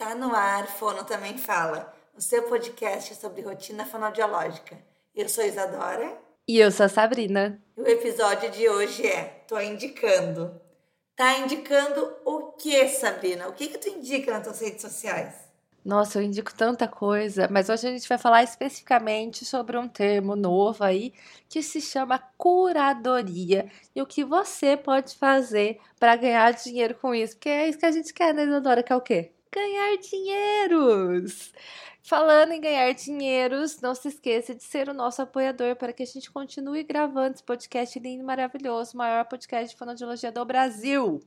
Está no ar, Fono Também Fala, o seu podcast sobre rotina fonoaudiológica. Eu sou Isadora. E eu sou a Sabrina. E o episódio de hoje é Tô Indicando. Tá indicando o que, Sabrina? O que que tu indica nas tuas redes sociais? Nossa, eu indico tanta coisa, mas hoje a gente vai falar especificamente sobre um termo novo aí que se chama curadoria e o que você pode fazer para ganhar dinheiro com isso, porque é isso que a gente quer, né, Isadora? Que é o quê? Ganhar dinheiros. Falando em ganhar dinheiros, não se esqueça de ser o nosso apoiador para que a gente continue gravando esse podcast lindo e maravilhoso, maior podcast de fonoaudiologia do Brasil.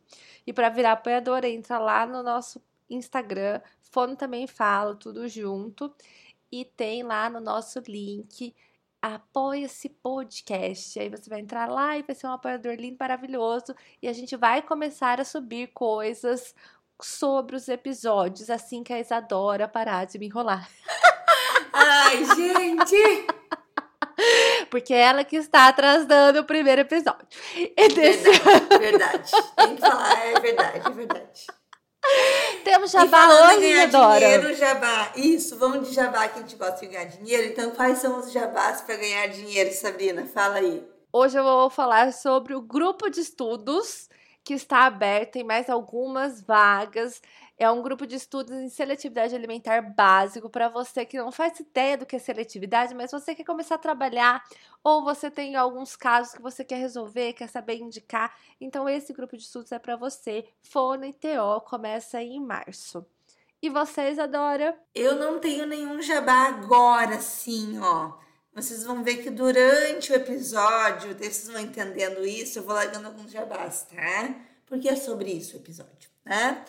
E para virar apoiador, entra lá no nosso Instagram, Fono também fala, tudo junto. E tem lá no nosso link apoia-se podcast. Aí você vai entrar lá e vai ser um apoiador lindo, maravilhoso. E a gente vai começar a subir coisas sobre os episódios assim que a Isadora parar de me enrolar. Ai, gente! Porque é ela que está atrasando o primeiro episódio. Verdade, verdade. Tem que falar, é verdade, é verdade. Temos jabá hoje, ganhar Dora. dinheiro, jabá. Isso, vamos de jabá que a gente gosta de ganhar dinheiro. Então, quais são os jabás para ganhar dinheiro, Sabrina? Fala aí. Hoje eu vou falar sobre o grupo de estudos que está aberto em mais algumas vagas. É um grupo de estudos em seletividade alimentar básico para você que não faz ideia do que é seletividade, mas você quer começar a trabalhar ou você tem alguns casos que você quer resolver, quer saber indicar. Então esse grupo de estudos é para você. Fono e TO começa em março. E vocês, Adora? Eu não tenho nenhum jabá agora, sim, ó. Vocês vão ver que durante o episódio, vocês vão entendendo isso, eu vou largando alguns jabás, tá? Porque é sobre isso o episódio, né?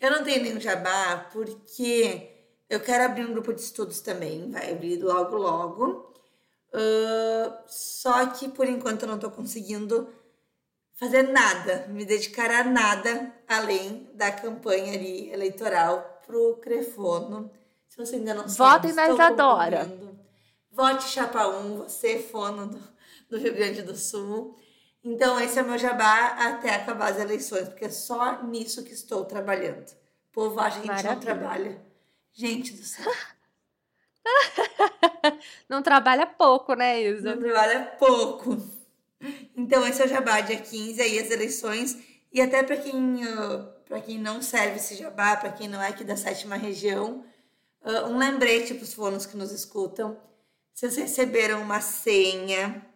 Eu não tenho nenhum jabá porque eu quero abrir um grupo de estudos também, vai abrir logo, logo. Uh, só que por enquanto eu não tô conseguindo fazer nada, me dedicar a nada além da campanha ali eleitoral pro Crefono. Se você ainda não sabe, Votem na Isadora. Vote Chapa 1, você fono do, do Rio Grande do Sul. Então, esse é o meu jabá até acabar as eleições, porque é só nisso que estou trabalhando. O povo acha que a gente não trabalha. Gente do céu. não trabalha pouco, né, Isa? Não trabalha pouco. Então, esse é o jabá, dia 15, aí as eleições. E até para quem, uh, quem não serve esse jabá, para quem não é aqui da sétima região, uh, um lembrete para os fonos que nos escutam vocês receberam uma senha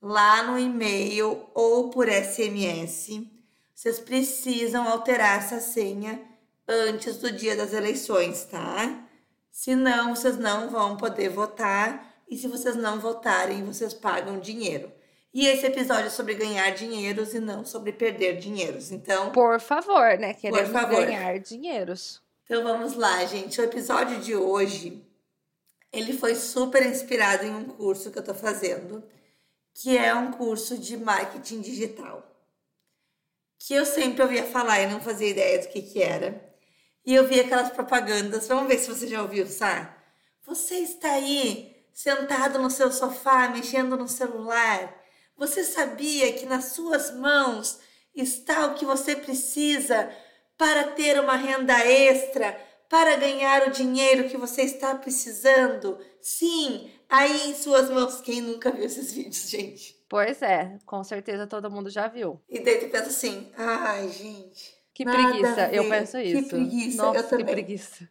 lá no e-mail ou por SMS, vocês precisam alterar essa senha antes do dia das eleições, tá? Senão, vocês não vão poder votar e se vocês não votarem, vocês pagam dinheiro. E esse episódio é sobre ganhar dinheiros e não sobre perder dinheiros. Então, por favor, né? Queremos favor. ganhar dinheiros. Então vamos lá, gente. O episódio de hoje ele foi super inspirado em um curso que eu tô fazendo, que é um curso de marketing digital. Que eu sempre ouvia falar e não fazia ideia do que que era. E eu vi aquelas propagandas, vamos ver se você já ouviu, Sá. Você está aí sentado no seu sofá, mexendo no celular. Você sabia que nas suas mãos está o que você precisa para ter uma renda extra, para ganhar o dinheiro que você está precisando? Sim, aí em suas mãos. Quem nunca viu esses vídeos, gente? Pois é, com certeza todo mundo já viu. E daí tu pensa assim, ai, gente. Que preguiça, eu penso isso. Que preguiça, Nossa, eu também. que preguiça.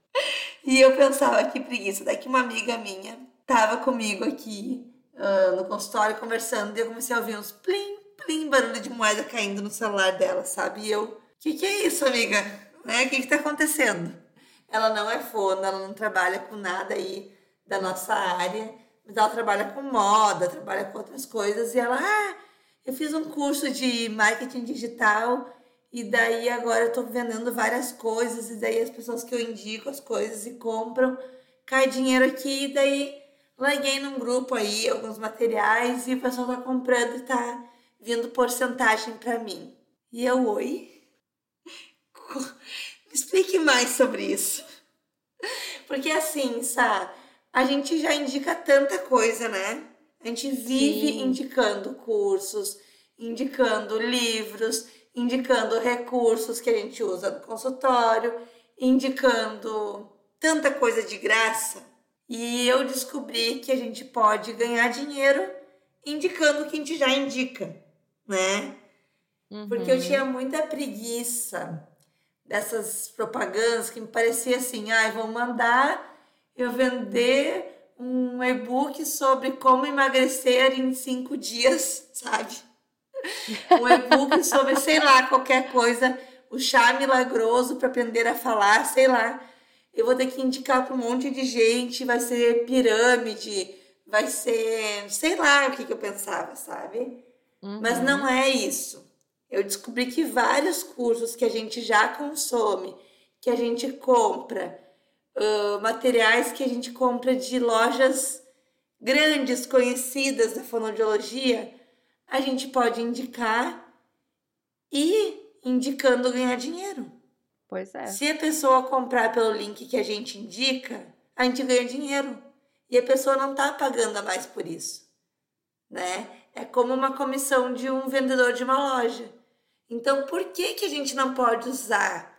E eu pensava, que preguiça. Daqui uma amiga minha tava comigo aqui uh, no consultório conversando, e eu comecei a ouvir uns plim, plim, barulho de moeda caindo no celular dela, sabe? E eu, o que, que é isso, amiga? Né? O que, que tá acontecendo? Ela não é fono, ela não trabalha com nada aí da nossa área, mas ela trabalha com moda, trabalha com outras coisas. E ela, ah, eu fiz um curso de marketing digital e daí agora eu tô vendendo várias coisas e daí as pessoas que eu indico as coisas e compram, cai dinheiro aqui e daí larguei num grupo aí alguns materiais e o pessoal tá comprando e tá vindo porcentagem para mim. E eu, oi? Explique mais sobre isso. Porque assim, Sá, a gente já indica tanta coisa, né? A gente vive Sim. indicando cursos, indicando livros, indicando recursos que a gente usa no consultório, indicando tanta coisa de graça. E eu descobri que a gente pode ganhar dinheiro indicando o que a gente já indica, né? Uhum. Porque eu uhum. tinha muita preguiça dessas propagandas que me parecia assim, ah, vão mandar eu vender um e-book sobre como emagrecer em cinco dias, sabe? Um e-book sobre, sei lá, qualquer coisa, o chá milagroso para aprender a falar, sei lá. Eu vou ter que indicar para um monte de gente, vai ser pirâmide, vai ser, sei lá o que, que eu pensava, sabe? Uhum. Mas não é isso. Eu descobri que vários cursos que a gente já consome, que a gente compra, uh, materiais que a gente compra de lojas grandes, conhecidas da fonoaudiologia, a gente pode indicar e indicando ganhar dinheiro. Pois é. Se a pessoa comprar pelo link que a gente indica, a gente ganha dinheiro. E a pessoa não está pagando a mais por isso, né? É como uma comissão de um vendedor de uma loja. Então, por que, que a gente não pode usar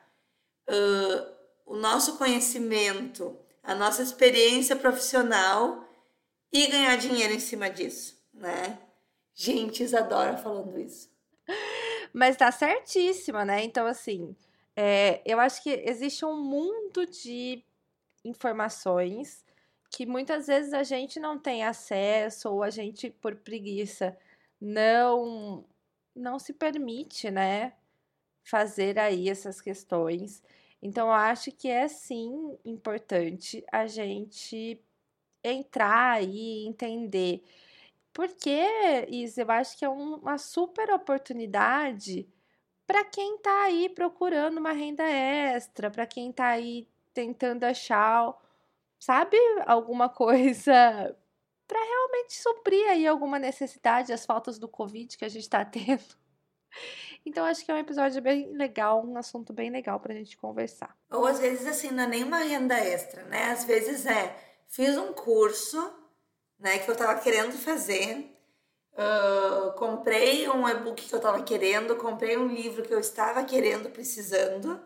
uh, o nosso conhecimento, a nossa experiência profissional e ganhar dinheiro em cima disso, né? Gente, Isadora falando isso. Mas tá certíssima, né? Então, assim, é, eu acho que existe um mundo de informações que muitas vezes a gente não tem acesso ou a gente, por preguiça, não não se permite, né, fazer aí essas questões. Então, eu acho que é sim importante a gente entrar e entender. Porque, Isa, eu acho que é uma super oportunidade para quem está aí procurando uma renda extra, para quem está aí tentando achar, sabe, alguma coisa para realmente suprir aí alguma necessidade, as faltas do Covid que a gente está tendo. Então acho que é um episódio bem legal, um assunto bem legal pra gente conversar. Ou às vezes assim, não é nenhuma renda extra, né? Às vezes é, fiz um curso, né, que eu tava querendo fazer, uh, comprei um e-book que eu tava querendo, comprei um livro que eu estava querendo, precisando,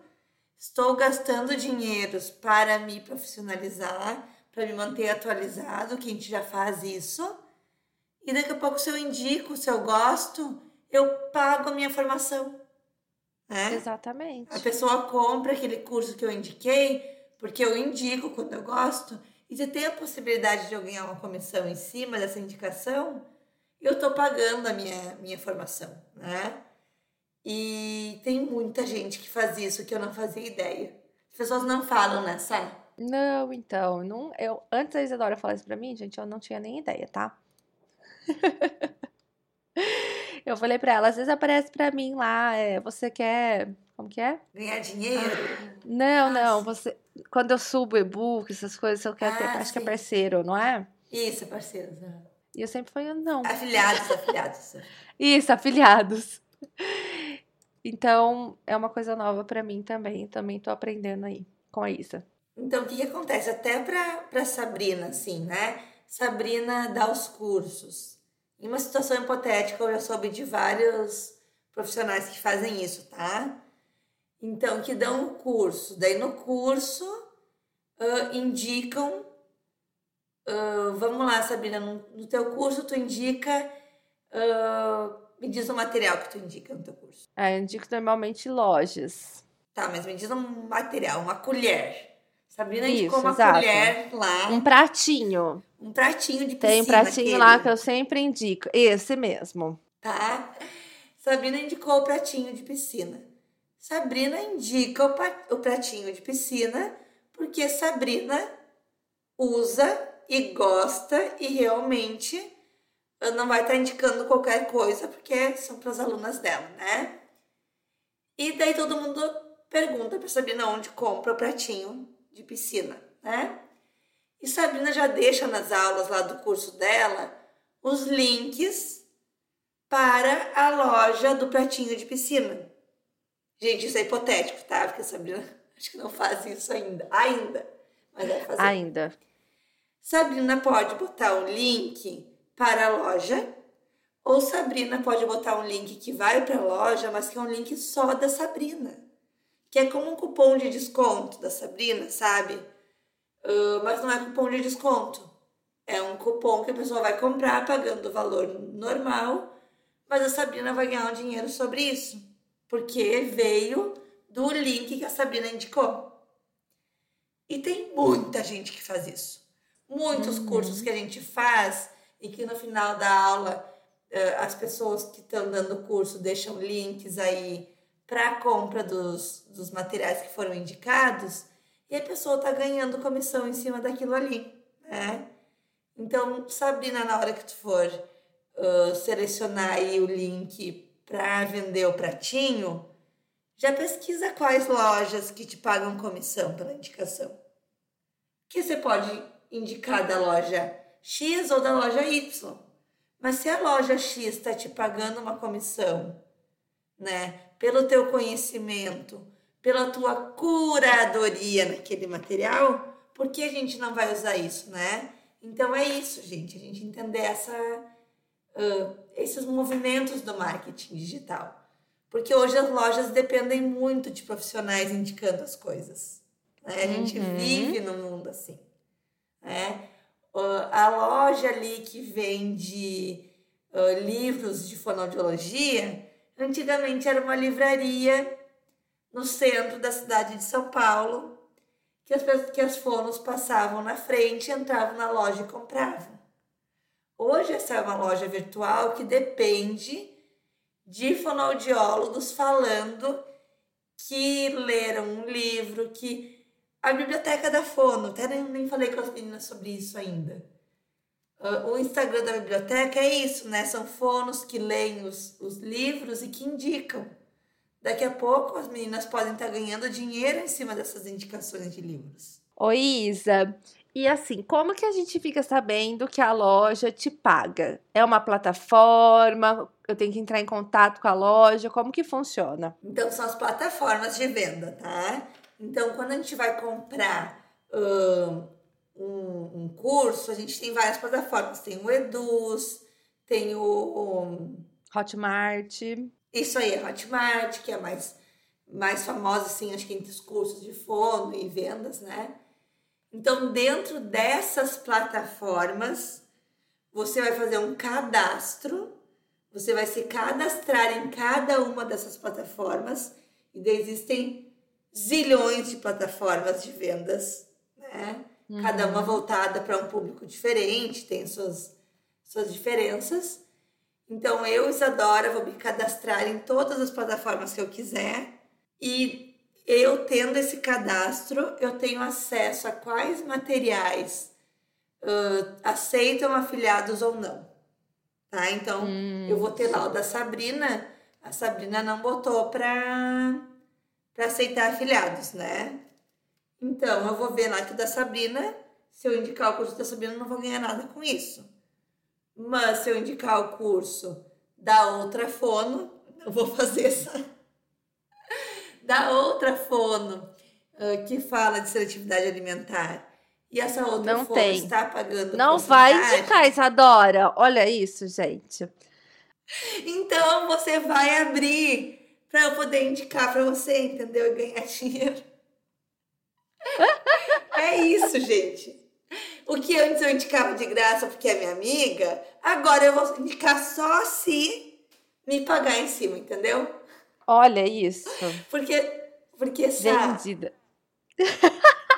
estou gastando dinheiros para me profissionalizar, para me manter atualizado, que a gente já faz isso. E daqui a pouco, se eu indico, se eu gosto, eu pago a minha formação. Né? Exatamente. A pessoa compra aquele curso que eu indiquei, porque eu indico quando eu gosto, e se tem a possibilidade de eu ganhar uma comissão em cima dessa indicação, eu estou pagando a minha, minha formação, né? E tem muita gente que faz isso que eu não fazia ideia. As pessoas não falam, né, Sá? Não, então, não, eu, antes da Isadora falar isso pra mim, gente, eu não tinha nem ideia, tá? eu falei pra ela, às vezes aparece pra mim lá, é, você quer, como que é? Ganhar dinheiro? Ah, não, não, você, quando eu subo e-book, essas coisas, eu quero ah, ter, acho sim. que é parceiro, não é? Isso, é parceiro? E eu sempre falei, não. Afiliados, afiliados. Isso, afiliados. Então, é uma coisa nova para mim também. Também tô aprendendo aí com a Isa. Então, o que, que acontece? Até para Sabrina, assim, né? Sabrina dá os cursos. Em uma situação hipotética, eu já soube de vários profissionais que fazem isso, tá? Então, que dão o curso. Daí, no curso, uh, indicam. Uh, vamos lá, Sabrina, no, no, teu curso, tu indica. Uh, me diz o material que tu indica no teu curso. É, eu indico normalmente lojas. Tá, mas me diz um material, uma colher. Sabrina Isso, indicou uma exato. colher lá. Um pratinho. Um pratinho de piscina. Tem um pratinho aquele. lá que eu sempre indico. Esse mesmo. Tá? Sabrina indicou o pratinho de piscina. Sabrina indica o pratinho de piscina porque Sabrina usa e gosta e realmente não vai estar indicando qualquer coisa porque são para as alunas dela, né? E daí todo mundo pergunta para Sabrina onde compra o pratinho de piscina, né? E Sabrina já deixa nas aulas lá do curso dela os links para a loja do pratinho de piscina. Gente, isso é hipotético, tá? Porque a Sabrina acho que não faz isso ainda. Ainda. Mas vai fazer. Ainda. Sabrina pode botar um link para a loja, ou Sabrina pode botar um link que vai para a loja, mas que é um link só da Sabrina que é como um cupom de desconto da Sabrina, sabe? Uh, mas não é cupom de desconto. É um cupom que a pessoa vai comprar pagando o valor normal, mas a Sabrina vai ganhar um dinheiro sobre isso, porque veio do link que a Sabrina indicou. E tem muita gente que faz isso. Muitos uhum. cursos que a gente faz e que no final da aula uh, as pessoas que estão dando o curso deixam links aí para a compra dos, dos materiais que foram indicados e a pessoa está ganhando comissão em cima daquilo ali, né? Então, Sabrina, na hora que tu for uh, selecionar aí o link para vender o pratinho, já pesquisa quais lojas que te pagam comissão pela indicação. Que você pode indicar da loja X ou da loja Y. Mas se a loja X está te pagando uma comissão, né, pelo teu conhecimento, pela tua curadoria naquele material, por que a gente não vai usar isso, né? Então é isso, gente, a gente entender essa, uh, esses movimentos do marketing digital. Porque hoje as lojas dependem muito de profissionais indicando as coisas. Né? A gente uhum. vive num mundo assim. Né? Uh, a loja ali que vende uh, livros de fonoaudiologia, antigamente era uma livraria no centro da cidade de São Paulo, que as, que as fonos passavam na frente, entravam na loja e compravam. Hoje essa é uma loja virtual que depende de fonoaudiólogos falando que leram um livro, que a biblioteca da fono, até nem, nem falei com as meninas sobre isso ainda. Uh, o Instagram da biblioteca é isso, né? São fonos que leem os, os livros e que indicam. Daqui a pouco as meninas podem estar ganhando dinheiro em cima dessas indicações de livros. Oi, Isa. E assim, como que a gente fica sabendo que a loja te paga? É uma plataforma? Eu tenho que entrar em contato com a loja? Como que funciona? Então, são as plataformas de venda, tá? Então, quando a gente vai comprar um, um curso, a gente tem várias plataformas. Tem o Eduz, tem o, o Hotmart. Isso aí, a Hotmart, que é mais, mais famosa, assim, acho que entre os cursos de fono e vendas, né? Então, dentro dessas plataformas, você vai fazer um cadastro, você vai se cadastrar em cada uma dessas plataformas, e existem zilhões de plataformas de vendas, né? Uhum. Cada uma voltada para um público diferente, tem suas, suas diferenças. Então eu, Isadora, vou me cadastrar em todas as plataformas que eu quiser e eu tendo esse cadastro, eu tenho acesso a quais materiais uh, aceitam afiliados ou não. Tá? Então hum. eu vou ter lá o da Sabrina. A Sabrina não botou para para aceitar afiliados, né? Então eu vou ver lá que o da Sabrina, se eu indicar o curso da Sabrina, eu não vou ganhar nada com isso. Mas se eu indicar o curso da outra fono, eu vou fazer essa. da outra fono uh, que fala de seletividade alimentar. E essa outra não fono tem. está pagando. Não vai indicar, Isadora. Olha isso, gente. Então você vai abrir para eu poder indicar para você, entendeu? E ganhar dinheiro. É isso, gente. O que antes eu indicava de graça porque é minha amiga, agora eu vou indicar só se me pagar em cima, entendeu? Olha isso. Porque, porque sabe, Vendida.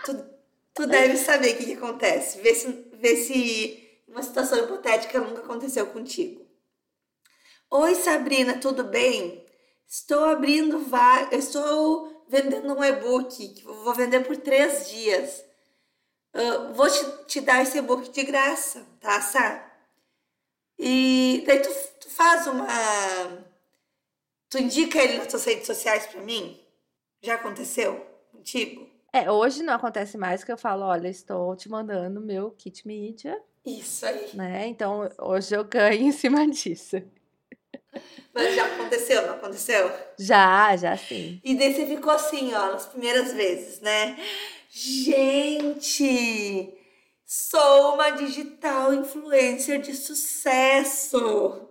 Tu, tu deve saber o que, que acontece. Vê se, vê se uma situação hipotética nunca aconteceu contigo. Oi, Sabrina, tudo bem? Estou abrindo vários. Estou vendendo um e-book que vou vender por três dias. Uh, vou te, te, dar esse e-book de graça, tá, Sá? E daí tu, tu, faz uma. Tu indica ele nas tuas redes sociais para mim? Já aconteceu contigo? É, hoje não acontece mais que eu falo, olha, estou te mandando meu kit mídia. Isso aí. Né? Então, hoje eu ganho em cima disso. Mas já aconteceu, não aconteceu? Já, já sim. E daí você ficou assim, ó, nas primeiras vezes, né? Gente, sou uma digital influencer de sucesso.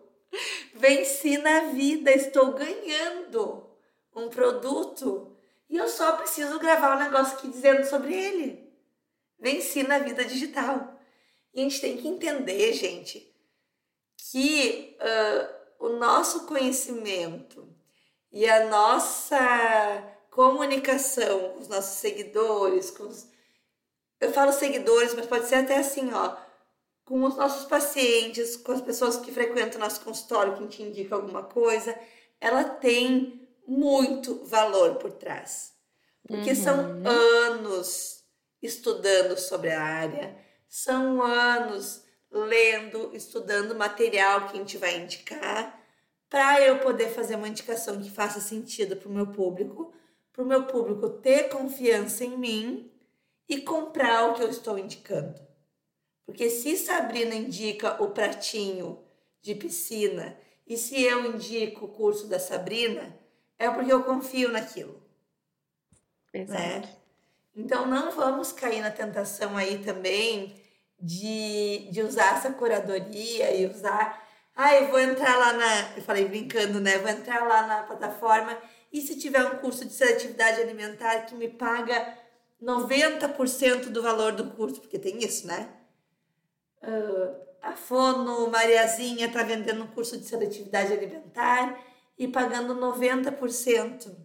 Venci na vida, estou ganhando um produto E eu só preciso gravar um negócio aqui dizendo sobre ele. Venci na vida digital. E a gente tem que entender, gente, que uh, o nosso conhecimento e a nossa comunicação com os nossos seguidores, com os... eu falo seguidores, mas pode ser até assim, ó, com os nossos pacientes, com as pessoas que frequentam o nosso consultório, que te indica alguma coisa, ela tem muito valor por trás. Porque uhum. são anos estudando sobre a área, são anos lendo, estudando material que a gente vai indicar, para eu poder fazer uma indicação que faça sentido para o meu público, para o meu público ter confiança em mim e comprar o que eu estou indicando. Porque se Sabrina indica o pratinho de piscina e se eu indico o curso da Sabrina, é porque eu confio naquilo. Exato. Né? Então não vamos cair na tentação aí também de, de usar essa curadoria e usar. Ah, eu vou entrar lá na. Eu falei brincando, né? Vou entrar lá na plataforma e se tiver um curso de seletividade alimentar que me paga 90% do valor do curso, porque tem isso, né? Uh, a Fono Mariazinha está vendendo um curso de seletividade alimentar e pagando 90%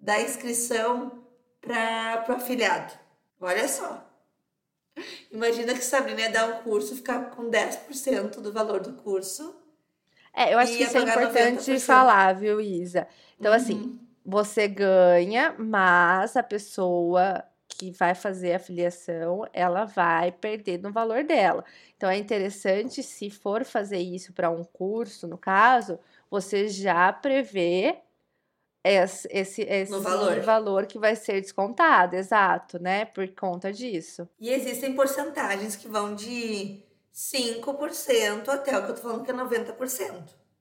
da inscrição para o afiliado. Olha só. Imagina que Sabrina ia dar um curso, ficar com 10% do valor do curso. É, eu acho que isso é importante 90%. falar, viu, Isa? Então, assim, uhum. assim, você ganha, mas a pessoa que vai fazer a filiação, ela vai perder no valor dela. Então, é interessante, se for fazer isso para um curso, no caso, você já prevê esse, esse, esse valor. valor que vai ser descontado, exato, né? Por conta disso. E existem porcentagens que vão de 5% até o que eu tô falando que é 90%,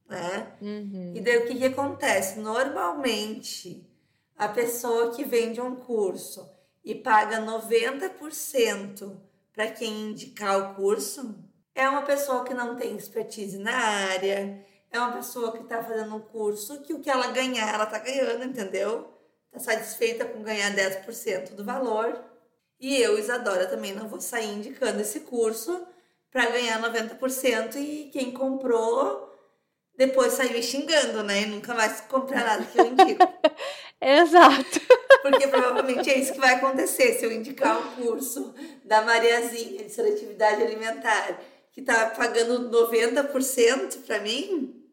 né? Uhum. E daí o que, que acontece? Normalmente, a pessoa que vende um curso e paga 90% para quem indicar o curso é uma pessoa que não tem expertise na área, é uma pessoa que está fazendo um curso que o que ela ganhar, ela está ganhando, entendeu? Está satisfeita com ganhar 10% do valor. E eu, Isadora, também não vou sair indicando esse curso para ganhar 90% e quem comprou depois saiu xingando, né? E nunca mais comprar nada que eu indico. Exato. Porque provavelmente é isso que vai acontecer se eu indicar o curso da Mariazinha de seletividade alimentar, que tá pagando 90% para mim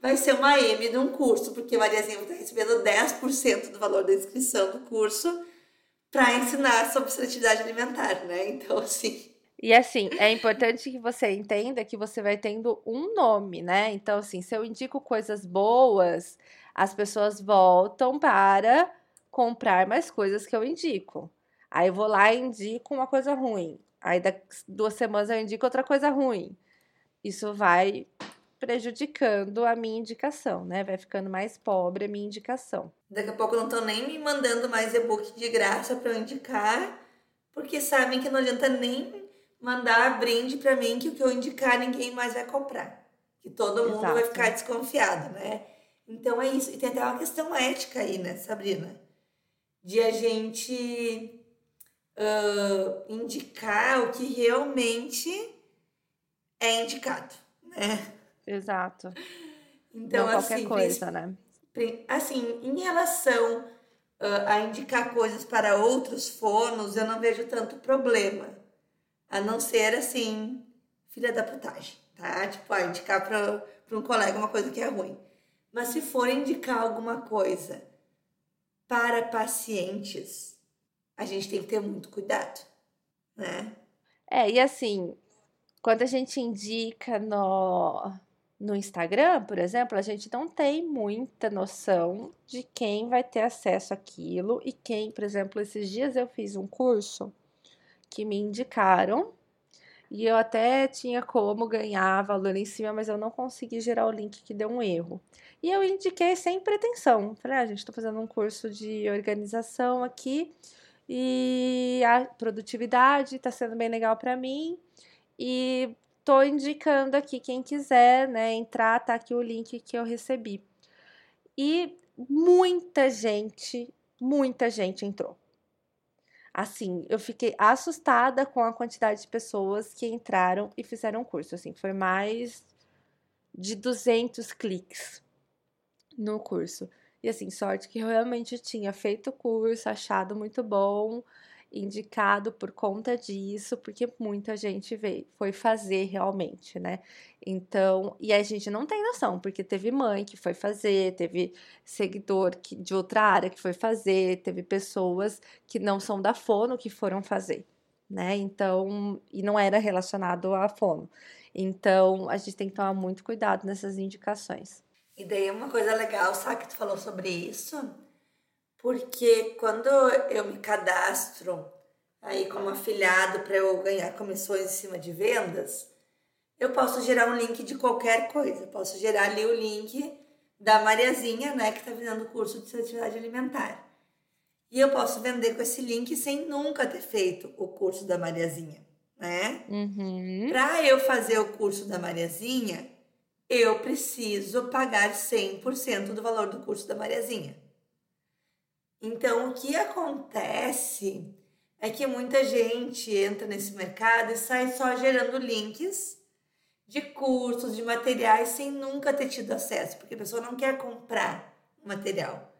vai ser uma M de um curso, porque Mariazinha vai estar recebendo 10% do valor da inscrição do curso para ensinar sobre seletividade alimentar, né? Então, assim. E assim, é importante que você entenda que você vai tendo um nome, né? Então, assim, se eu indico coisas boas, as pessoas voltam para comprar mais coisas que eu indico. Aí eu vou lá e indico uma coisa ruim. Aí, daqui duas semanas, eu indico outra coisa ruim. Isso vai prejudicando a minha indicação, né? Vai ficando mais pobre a minha indicação. Daqui a pouco não estão nem me mandando mais e-book de graça para eu indicar, porque sabem que não adianta nem mandar brinde para mim que o que eu indicar ninguém mais vai comprar. Que todo mundo Exato. vai ficar desconfiado, né? Então é isso. E tem até uma questão ética aí, né, Sabrina? De a gente uh, indicar o que realmente é indicado, né? Exato. Então, Não qualquer assim, coisa, né? Assim, em relação uh, a indicar coisas para outros fonos, eu não vejo tanto problema. A não ser, assim, filha da putagem, tá? Tipo, ah, indicar para um colega uma coisa que é ruim. Mas se for indicar alguma coisa para pacientes, a gente tem que ter muito cuidado, né? É, e assim, quando a gente indica no, no Instagram, por exemplo, a gente não tem muita noção de quem vai ter acesso àquilo e quem, por exemplo, esses dias eu fiz um curso que me indicaram e eu até tinha como ganhar valor em cima, mas eu não consegui gerar o link que deu um erro. E eu indiquei sem pretensão. Falei, ah, gente, estou fazendo um curso de organização aqui e a produtividade está sendo bem legal para mim. E Tô indicando aqui quem quiser, né, entrar, tá aqui o link que eu recebi. E muita gente muita gente entrou. Assim, eu fiquei assustada com a quantidade de pessoas que entraram e fizeram curso. Assim, foi mais de 200 cliques no curso. E assim, sorte que eu realmente tinha feito o curso, achado muito bom, indicado por conta disso, porque muita gente veio, foi fazer realmente, né? Então, e a gente não tem noção, porque teve mãe que foi fazer, teve seguidor que, de outra área que foi fazer, teve pessoas que não são da fono que foram fazer, né? Então, e não era relacionado à fono. Então, a gente tem que tomar muito cuidado nessas indicações. E daí uma coisa legal, sabe que tu falou sobre isso? Porque quando eu me cadastro aí como afiliado para eu ganhar comissões em cima de vendas, eu posso gerar um link de qualquer coisa. posso gerar ali o link da Mariazinha, né, que está vendendo o curso de seletividade alimentar. E eu posso vender com esse link sem nunca ter feito o curso da Mariazinha, né? Uhum. Para eu fazer o curso da Mariazinha, eu preciso pagar 100% do valor do curso da Mariazinha. Então, o que acontece é que muita gente entra nesse mercado e sai só gerando links de cursos, de materiais, sem nunca ter tido acesso, porque a pessoa não quer comprar o material,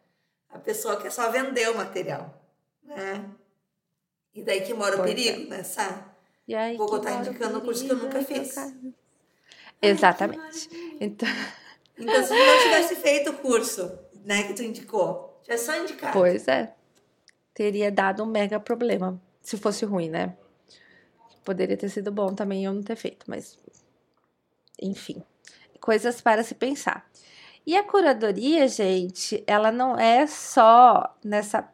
a pessoa quer só vender o material, né? E daí que mora o pois perigo, é. né, Sá? E Vou estar indicando um curso que eu nunca fiz. Exatamente. Então... então, se tu não tivesse feito o curso, né, que tu indicou, já é só indicar. Pois é. Teria dado um mega problema. Se fosse ruim, né? Poderia ter sido bom também eu não ter feito, mas. Enfim. Coisas para se pensar. E a curadoria, gente, ela não é só nessa.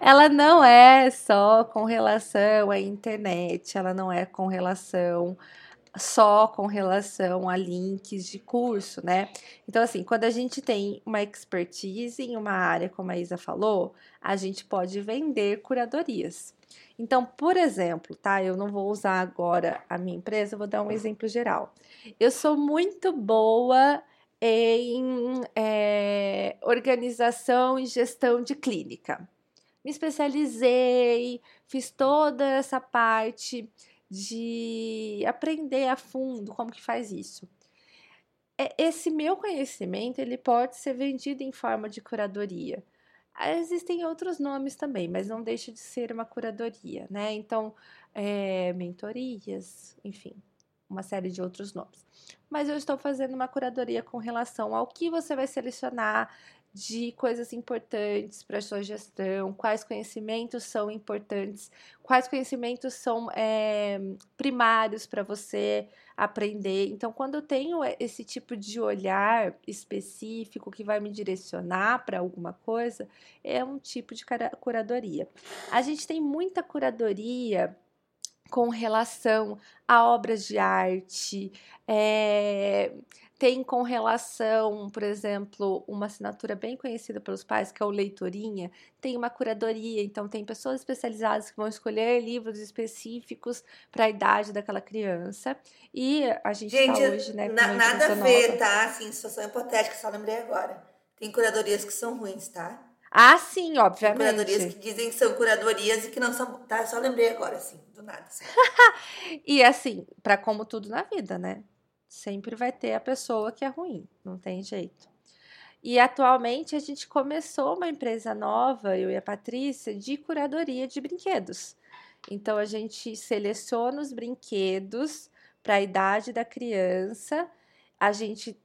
Ela não é só com relação à internet, ela não é com relação só com relação a links de curso, né? Então, assim, quando a gente tem uma expertise em uma área, como a Isa falou, a gente pode vender curadorias. Então, por exemplo, tá? Eu não vou usar agora a minha empresa, vou dar um exemplo geral. Eu sou muito boa em é, organização e gestão de clínica. Me especializei, fiz toda essa parte de aprender a fundo como que faz isso. É, esse meu conhecimento ele pode ser vendido em forma de curadoria. Existem outros nomes também, mas não deixa de ser uma curadoria, né? Então, é, mentorias, enfim, uma série de outros nomes. Mas eu estou fazendo uma curadoria com relação ao que você vai selecionar de coisas importantes para sua gestão, quais conhecimentos são importantes, quais conhecimentos são é, primários para você aprender. Então, quando eu tenho esse tipo de olhar específico que vai me direcionar para alguma coisa, é um tipo de curadoria. A gente tem muita curadoria com relação a obras de arte, é, tem com relação, por exemplo, uma assinatura bem conhecida pelos pais, que é o Leitorinha, tem uma curadoria, então tem pessoas especializadas que vão escolher livros específicos para a idade daquela criança. E a gente está hoje, né? Na, nada a ver, nova. tá? Assim, situação hipotética, só lembrei agora. Tem curadorias que são ruins, tá? Ah, sim, obviamente. Tem curadorias que dizem que são curadorias e que não são. Tá? Só lembrei agora, assim, do nada. Assim. e assim, para como tudo na vida, né? Sempre vai ter a pessoa que é ruim, não tem jeito. E atualmente a gente começou uma empresa nova, eu e a Patrícia, de curadoria de brinquedos. Então a gente seleciona os brinquedos para a idade da criança, a gente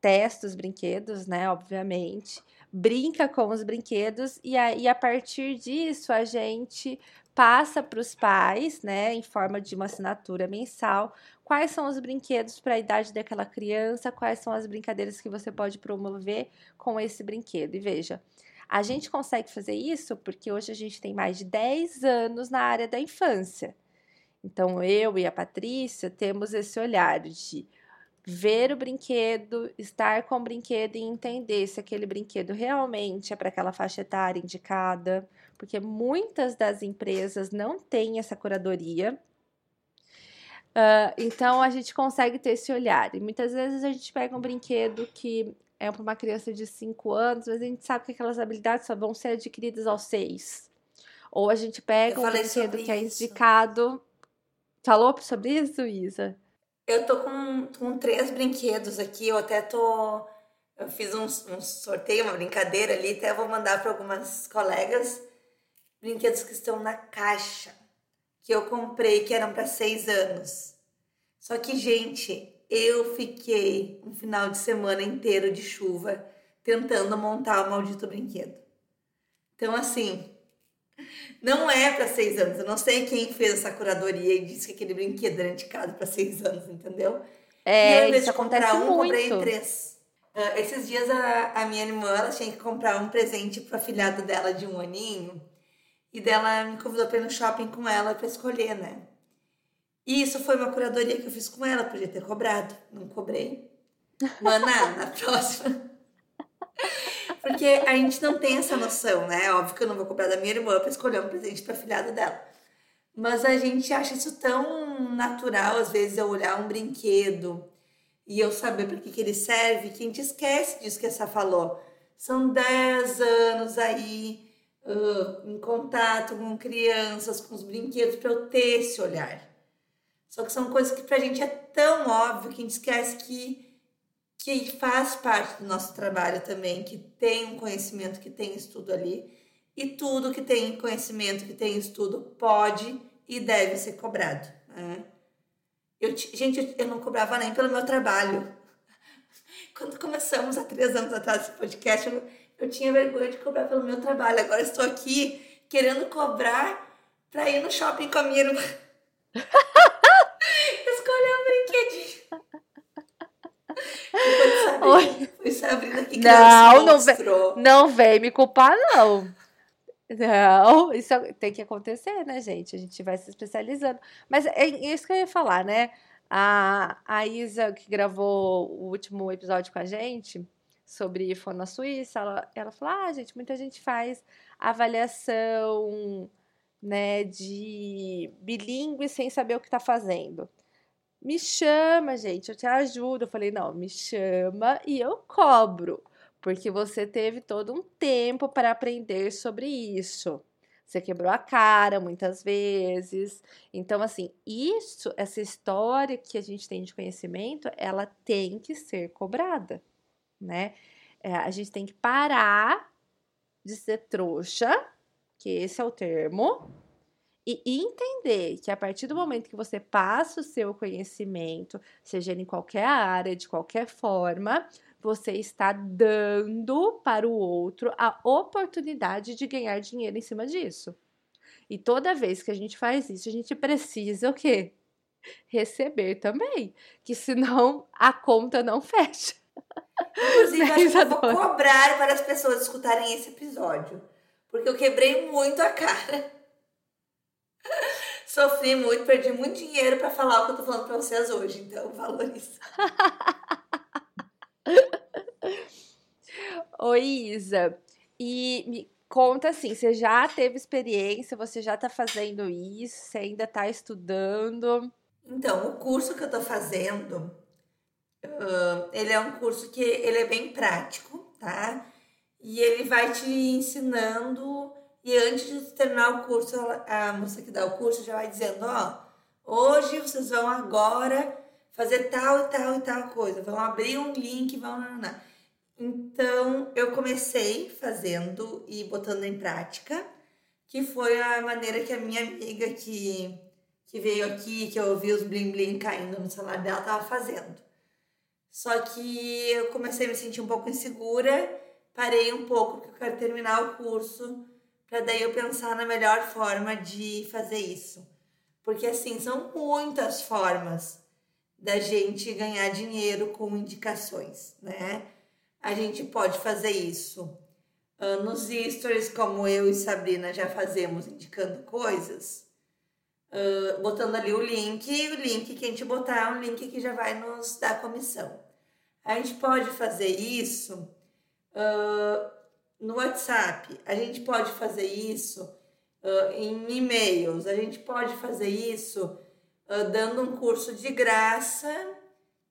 testa os brinquedos, né? Obviamente, brinca com os brinquedos e aí a partir disso a gente passa para os pais, né, em forma de uma assinatura mensal, quais são os brinquedos para a idade daquela criança, quais são as brincadeiras que você pode promover com esse brinquedo. E veja, a gente consegue fazer isso porque hoje a gente tem mais de 10 anos na área da infância. Então, eu e a Patrícia temos esse olhar de ver o brinquedo, estar com o brinquedo e entender se aquele brinquedo realmente é para aquela faixa etária indicada, porque muitas das empresas não têm essa curadoria. Uh, então a gente consegue ter esse olhar. E muitas vezes a gente pega um brinquedo que é para uma criança de 5 anos, mas a gente sabe que aquelas habilidades só vão ser adquiridas aos 6. Ou a gente pega um brinquedo que é indicado. Falou sobre isso, Isa? Eu tô com, com três brinquedos aqui, eu até tô. Eu fiz um, um sorteio, uma brincadeira ali, até vou mandar para algumas colegas. Brinquedos que estão na caixa, que eu comprei, que eram para seis anos. Só que, gente, eu fiquei um final de semana inteiro de chuva tentando montar o maldito brinquedo. Então, assim, não é para seis anos. Eu não sei quem fez essa curadoria e disse que aquele brinquedo era indicado para seis anos, entendeu? É, e isso acontece um, muito. comprei três. Uh, esses dias a, a minha irmã ela tinha que comprar um presente para filhada dela de um aninho e dela me convidou para ir no shopping com ela para escolher, né? E isso foi uma curadoria que eu fiz com ela, podia ter cobrado, não cobrei. Mana, na próxima porque a gente não tem essa noção, né? Óbvio que eu não vou cobrar da minha irmã para escolher um presente para filhada dela. Mas a gente acha isso tão natural, às vezes, eu olhar um brinquedo e eu saber para que, que ele serve, que a gente esquece disso que essa falou. São 10 anos aí uh, em contato com crianças, com os brinquedos, para eu ter esse olhar. Só que são coisas que para a gente é tão óbvio que a gente esquece que que faz parte do nosso trabalho também, que tem um conhecimento, que tem estudo ali. E tudo que tem conhecimento, que tem estudo, pode e deve ser cobrado. Né? Eu, gente, eu não cobrava nem pelo meu trabalho. Quando começamos há três anos atrás esse podcast, eu, eu tinha vergonha de cobrar pelo meu trabalho. Agora estou aqui querendo cobrar para ir no shopping com a minha irmã. Escolher um brinquedinho. Oi. Foi Sabrina que não, não vem, não vem me culpar, não. Não, isso tem que acontecer, né, gente? A gente vai se especializando. Mas é isso que eu ia falar, né? A, a Isa, que gravou o último episódio com a gente sobre IFO na Suíça, ela, ela falou: ah, gente, muita gente faz avaliação né, de bilíngue sem saber o que está fazendo me chama, gente, eu te ajudo. Eu falei, não, me chama e eu cobro, porque você teve todo um tempo para aprender sobre isso. Você quebrou a cara muitas vezes. Então, assim, isso, essa história que a gente tem de conhecimento, ela tem que ser cobrada, né? É, a gente tem que parar de ser trouxa, que esse é o termo, e entender que a partir do momento que você passa o seu conhecimento, seja em qualquer área, de qualquer forma, você está dando para o outro a oportunidade de ganhar dinheiro em cima disso. E toda vez que a gente faz isso, a gente precisa o quê? Receber também, que senão a conta não fecha. Inclusive, acho que eu vou cobrar para as pessoas escutarem esse episódio, porque eu quebrei muito a cara. Sofri muito, perdi muito dinheiro para falar o que eu tô falando para vocês hoje, então valorizo. Oi, Isa. E me conta assim, você já teve experiência, você já tá fazendo isso, você ainda tá estudando? Então, o curso que eu tô fazendo, uh, ele é um curso que ele é bem prático, tá? E ele vai te ensinando e antes de terminar o curso, a moça que dá o curso já vai dizendo, ó, hoje vocês vão agora fazer tal e tal e tal coisa, vão abrir um link, vão... Então, eu comecei fazendo e botando em prática, que foi a maneira que a minha amiga que, que veio aqui, que eu ouvi os blim blim caindo no celular dela, tava fazendo. Só que eu comecei a me sentir um pouco insegura, parei um pouco, porque eu quero terminar o curso para daí eu pensar na melhor forma de fazer isso. Porque assim, são muitas formas da gente ganhar dinheiro com indicações, né? A gente pode fazer isso nos stories, como eu e Sabrina já fazemos, indicando coisas, uh, botando ali o link, o link que a gente botar é um link que já vai nos dar comissão. A gente pode fazer isso uh, no WhatsApp, a gente pode fazer isso uh, em e-mails, a gente pode fazer isso uh, dando um curso de graça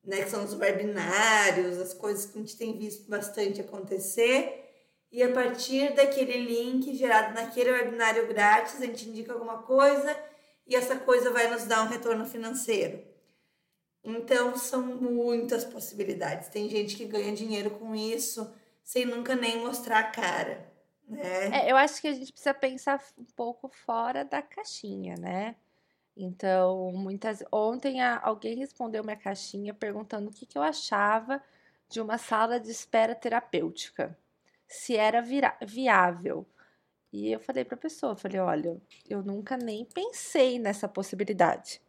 né, que são os webinários, as coisas que a gente tem visto bastante acontecer. E a partir daquele link gerado naquele webinário grátis, a gente indica alguma coisa e essa coisa vai nos dar um retorno financeiro. Então, são muitas possibilidades. Tem gente que ganha dinheiro com isso sem nunca nem mostrar a cara, né? É, eu acho que a gente precisa pensar um pouco fora da caixinha, né? Então, muitas. Ontem alguém respondeu minha caixinha perguntando o que, que eu achava de uma sala de espera terapêutica, se era viável. E eu falei para a pessoa, falei, olha, eu nunca nem pensei nessa possibilidade,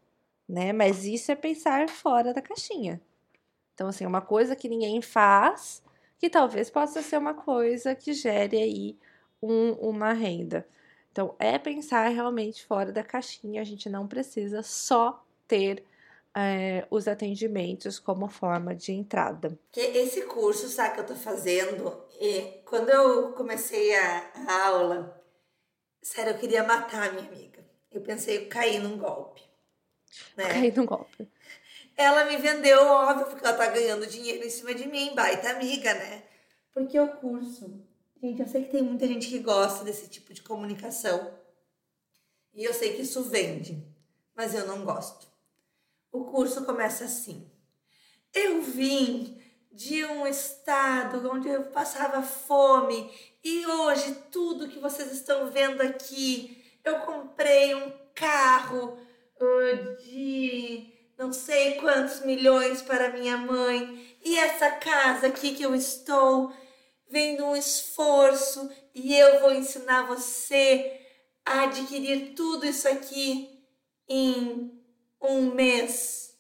né? Mas isso é pensar fora da caixinha. Então, assim, uma coisa que ninguém faz, que talvez possa ser uma coisa que gere aí um, uma renda. Então, é pensar realmente fora da caixinha. A gente não precisa só ter é, os atendimentos como forma de entrada. Esse curso, sabe, que eu tô fazendo, e quando eu comecei a, a aula, sério, eu queria matar a minha amiga. Eu pensei, eu caí num golpe. Né? Caí num golpe. Ela me vendeu, óbvio, porque ela tá ganhando dinheiro em cima de mim, baita amiga, né? Porque o curso Gente, eu sei que tem muita gente que gosta desse tipo de comunicação. E eu sei que isso vende, mas eu não gosto. O curso começa assim. Eu vim de um estado onde eu passava fome e hoje tudo que vocês estão vendo aqui, eu comprei um carro uh, de não sei quantos milhões para minha mãe e essa casa aqui que eu estou vem de um esforço e eu vou ensinar você a adquirir tudo isso aqui em um mês.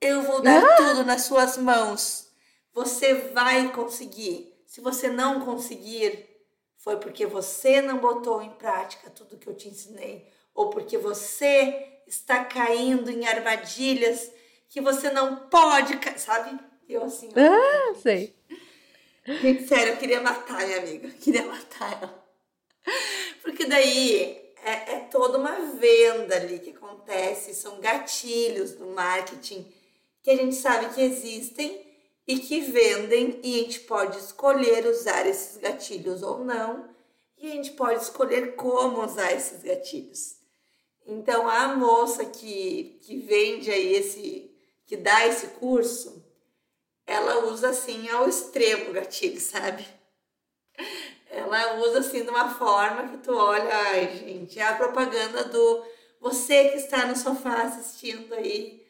Eu vou dar ah! tudo nas suas mãos. Você vai conseguir. Se você não conseguir, foi porque você não botou em prática tudo que eu te ensinei, ou porque você está caindo em armadilhas que você não pode, sabe? Eu assim. Ah, sei. Gente, sério, eu queria matar minha amiga. Eu queria matar ela. Porque daí é, é toda uma venda ali que acontece, são gatilhos do marketing que a gente sabe que existem e que vendem, e a gente pode escolher usar esses gatilhos ou não, e a gente pode escolher como usar esses gatilhos. Então, a moça que, que vende aí esse, que dá esse curso, ela usa assim ao extremo o gatilho, sabe? Ela usa assim de uma forma que tu olha, ai gente, é a propaganda do você que está no sofá assistindo aí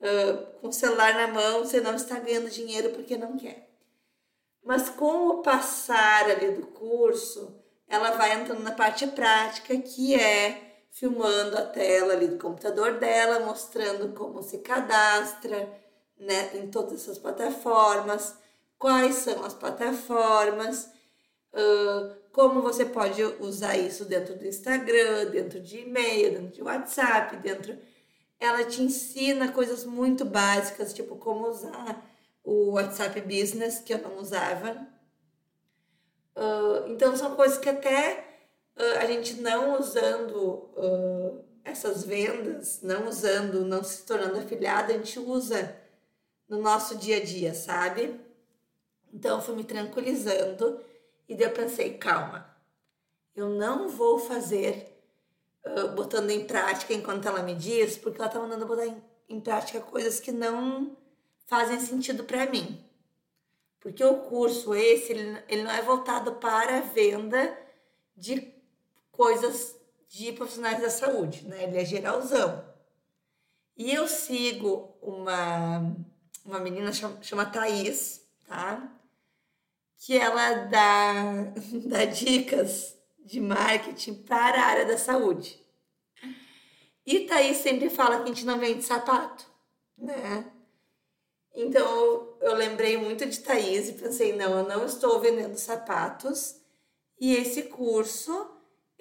uh, com o celular na mão, você não está ganhando dinheiro porque não quer. Mas com o passar ali do curso, ela vai entrando na parte prática, que é filmando a tela ali do computador dela, mostrando como se cadastra, né, em todas essas plataformas, quais são as plataformas, uh, como você pode usar isso dentro do Instagram, dentro de e-mail, dentro de WhatsApp, dentro. Ela te ensina coisas muito básicas, tipo como usar o WhatsApp Business, que eu não usava. Uh, então, são coisas que até a gente não usando essas vendas, não usando, não se tornando afiliada, a gente usa no nosso dia a dia, sabe? Então eu fui me tranquilizando e daí eu pensei, calma, eu não vou fazer uh, botando em prática enquanto ela me diz, porque ela tá mandando botar em, em prática coisas que não fazem sentido para mim. Porque o curso esse, ele, ele não é voltado para a venda de coisas de profissionais da saúde, né? Ele é geralzão. E eu sigo uma uma menina chama, chama Thaís, tá? Que ela dá, dá dicas de marketing para a área da saúde. E Thaís sempre fala que a gente não vende sapato, né? Então eu lembrei muito de Thaís e pensei, não, eu não estou vendendo sapatos. E esse curso,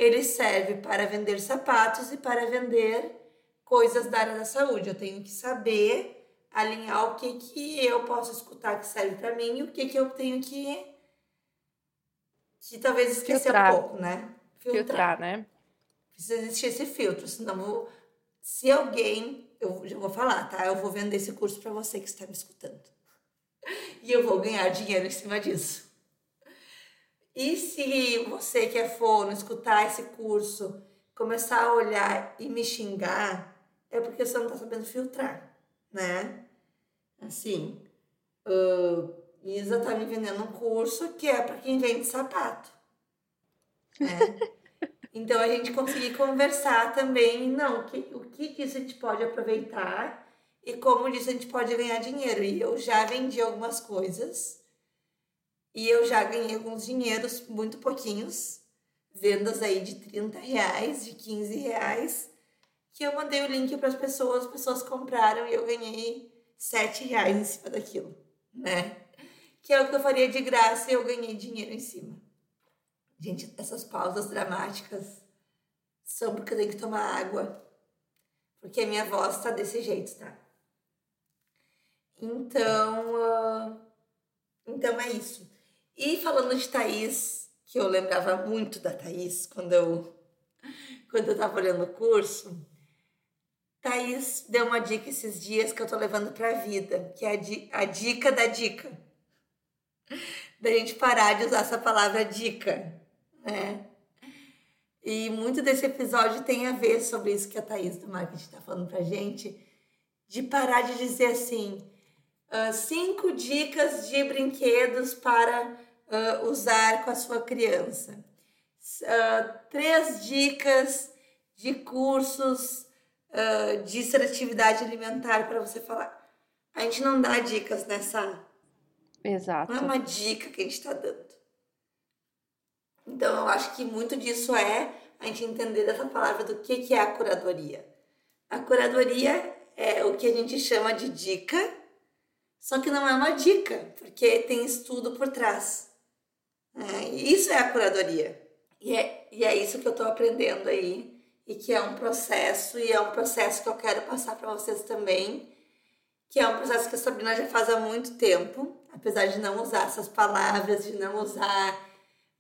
ele serve para vender sapatos e para vender coisas da área da saúde. Eu tenho que saber alinhar o que, que eu posso escutar que serve para mim e o que, que eu tenho que. que talvez esquecer Filtrar. um pouco, né? Filtrar. Filtrar, né? Precisa existir esse filtro, senão se alguém eu já vou falar, tá? Eu vou vender esse curso para você que está me escutando. E eu vou ganhar dinheiro em cima disso. E se você que é fono escutar esse curso, começar a olhar e me xingar, é porque você não está sabendo filtrar, né? Assim, uh, Isa tá me vendendo um curso que é para quem vende sapato. Né? então a gente conseguir conversar também, não, o que, o que disso a gente pode aproveitar e como disso a gente pode ganhar dinheiro. E eu já vendi algumas coisas e eu já ganhei alguns dinheiros, muito pouquinhos, vendas aí de 30 reais, de 15 reais, que eu mandei o link para as pessoas, as pessoas compraram e eu ganhei 7 reais em cima daquilo, né? Que é o que eu faria de graça e eu ganhei dinheiro em cima. Gente, essas pausas dramáticas são porque eu tenho que tomar água, porque a minha voz tá desse jeito, tá? Então, uh, então é isso. E falando de Thaís, que eu lembrava muito da Thaís quando eu, quando eu tava olhando o curso, Thaís deu uma dica esses dias que eu tô levando pra vida, que é a, di a dica da dica. Da gente parar de usar essa palavra dica, né? E muito desse episódio tem a ver sobre isso que a Thaís do marketing está falando pra gente, de parar de dizer assim, uh, cinco dicas de brinquedos para uh, usar com a sua criança. Uh, três dicas de cursos uh, de seletividade alimentar para você falar. A gente não dá dicas nessa. Exato. Não é uma dica que a gente está dando. Então, eu acho que muito disso é a gente entender dessa palavra do que, que é a curadoria. A curadoria é o que a gente chama de dica, só que não é uma dica, porque tem estudo por trás. É, isso é a curadoria. E é, e é isso que eu estou aprendendo aí. E que é um processo, e é um processo que eu quero passar para vocês também. Que é um processo que a Sabrina já faz há muito tempo, apesar de não usar essas palavras, de não usar.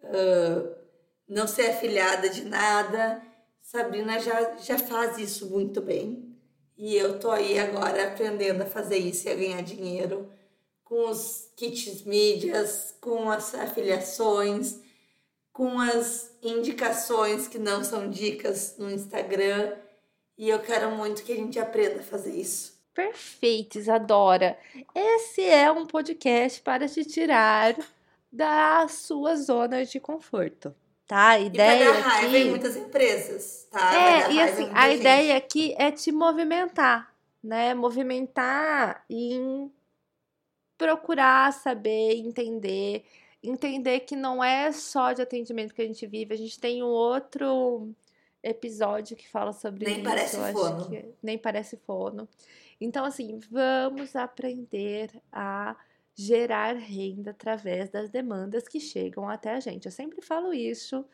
Uh, não ser afiliada de nada. Sabrina já, já faz isso muito bem. E eu tô aí agora aprendendo a fazer isso e a ganhar dinheiro com os kits mídias, com as afiliações, com as indicações que não são dicas no Instagram. E eu quero muito que a gente aprenda a fazer isso. Perfeito, Isadora. Esse é um podcast para te tirar da sua zona de conforto. Tá? A ideia e vai dar raiva aqui... em muitas empresas, tá? É, e assim, a gente. ideia aqui é te movimentar, né? Movimentar em procurar saber, entender, entender que não é só de atendimento que a gente vive, a gente tem um outro episódio que fala sobre nem isso. Parece fono. Que, nem parece fono. Então, assim, vamos aprender a gerar renda através das demandas que chegam até a gente. Eu sempre falo isso,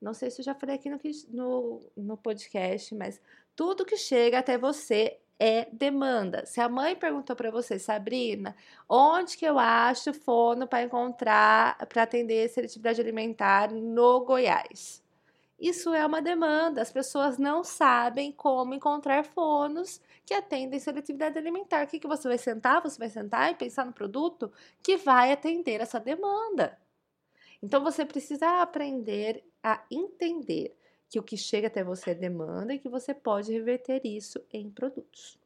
não sei se eu já falei aqui no, no, no podcast, mas tudo que chega até você é demanda. Se a mãe perguntou para você, Sabrina, onde que eu acho fono para encontrar, para atender seletividade alimentar no Goiás? Isso é uma demanda. As pessoas não sabem como encontrar fonos que atendem seletividade alimentar. O que, que você vai sentar? Você vai sentar e pensar no produto que vai atender essa demanda. Então você precisa aprender a entender que o que chega até você é demanda e que você pode reverter isso em produtos.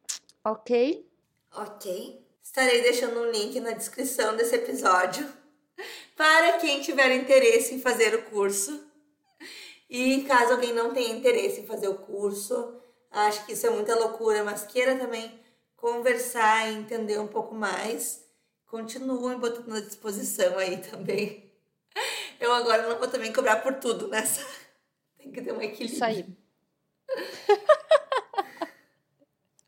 Ok? Ok. Estarei deixando um link na descrição desse episódio para quem tiver interesse em fazer o curso. E caso alguém não tenha interesse em fazer o curso, acho que isso é muita loucura, mas queira também conversar e entender um pouco mais, continuem botando à disposição aí também. Eu agora não vou também cobrar por tudo nessa. Tem que ter um equilíbrio. Isso aí.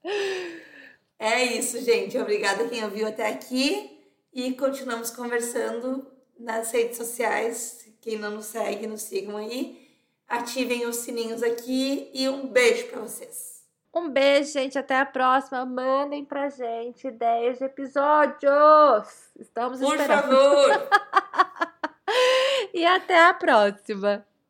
é isso, gente. Obrigada a quem ouviu até aqui. E continuamos conversando nas redes sociais. Quem não nos segue, nos sigam aí. Ativem os sininhos aqui e um beijo para vocês. Um beijo, gente. Até a próxima. Mandem pra gente ideias de episódios. Estamos Por esperando. favor. e até a próxima.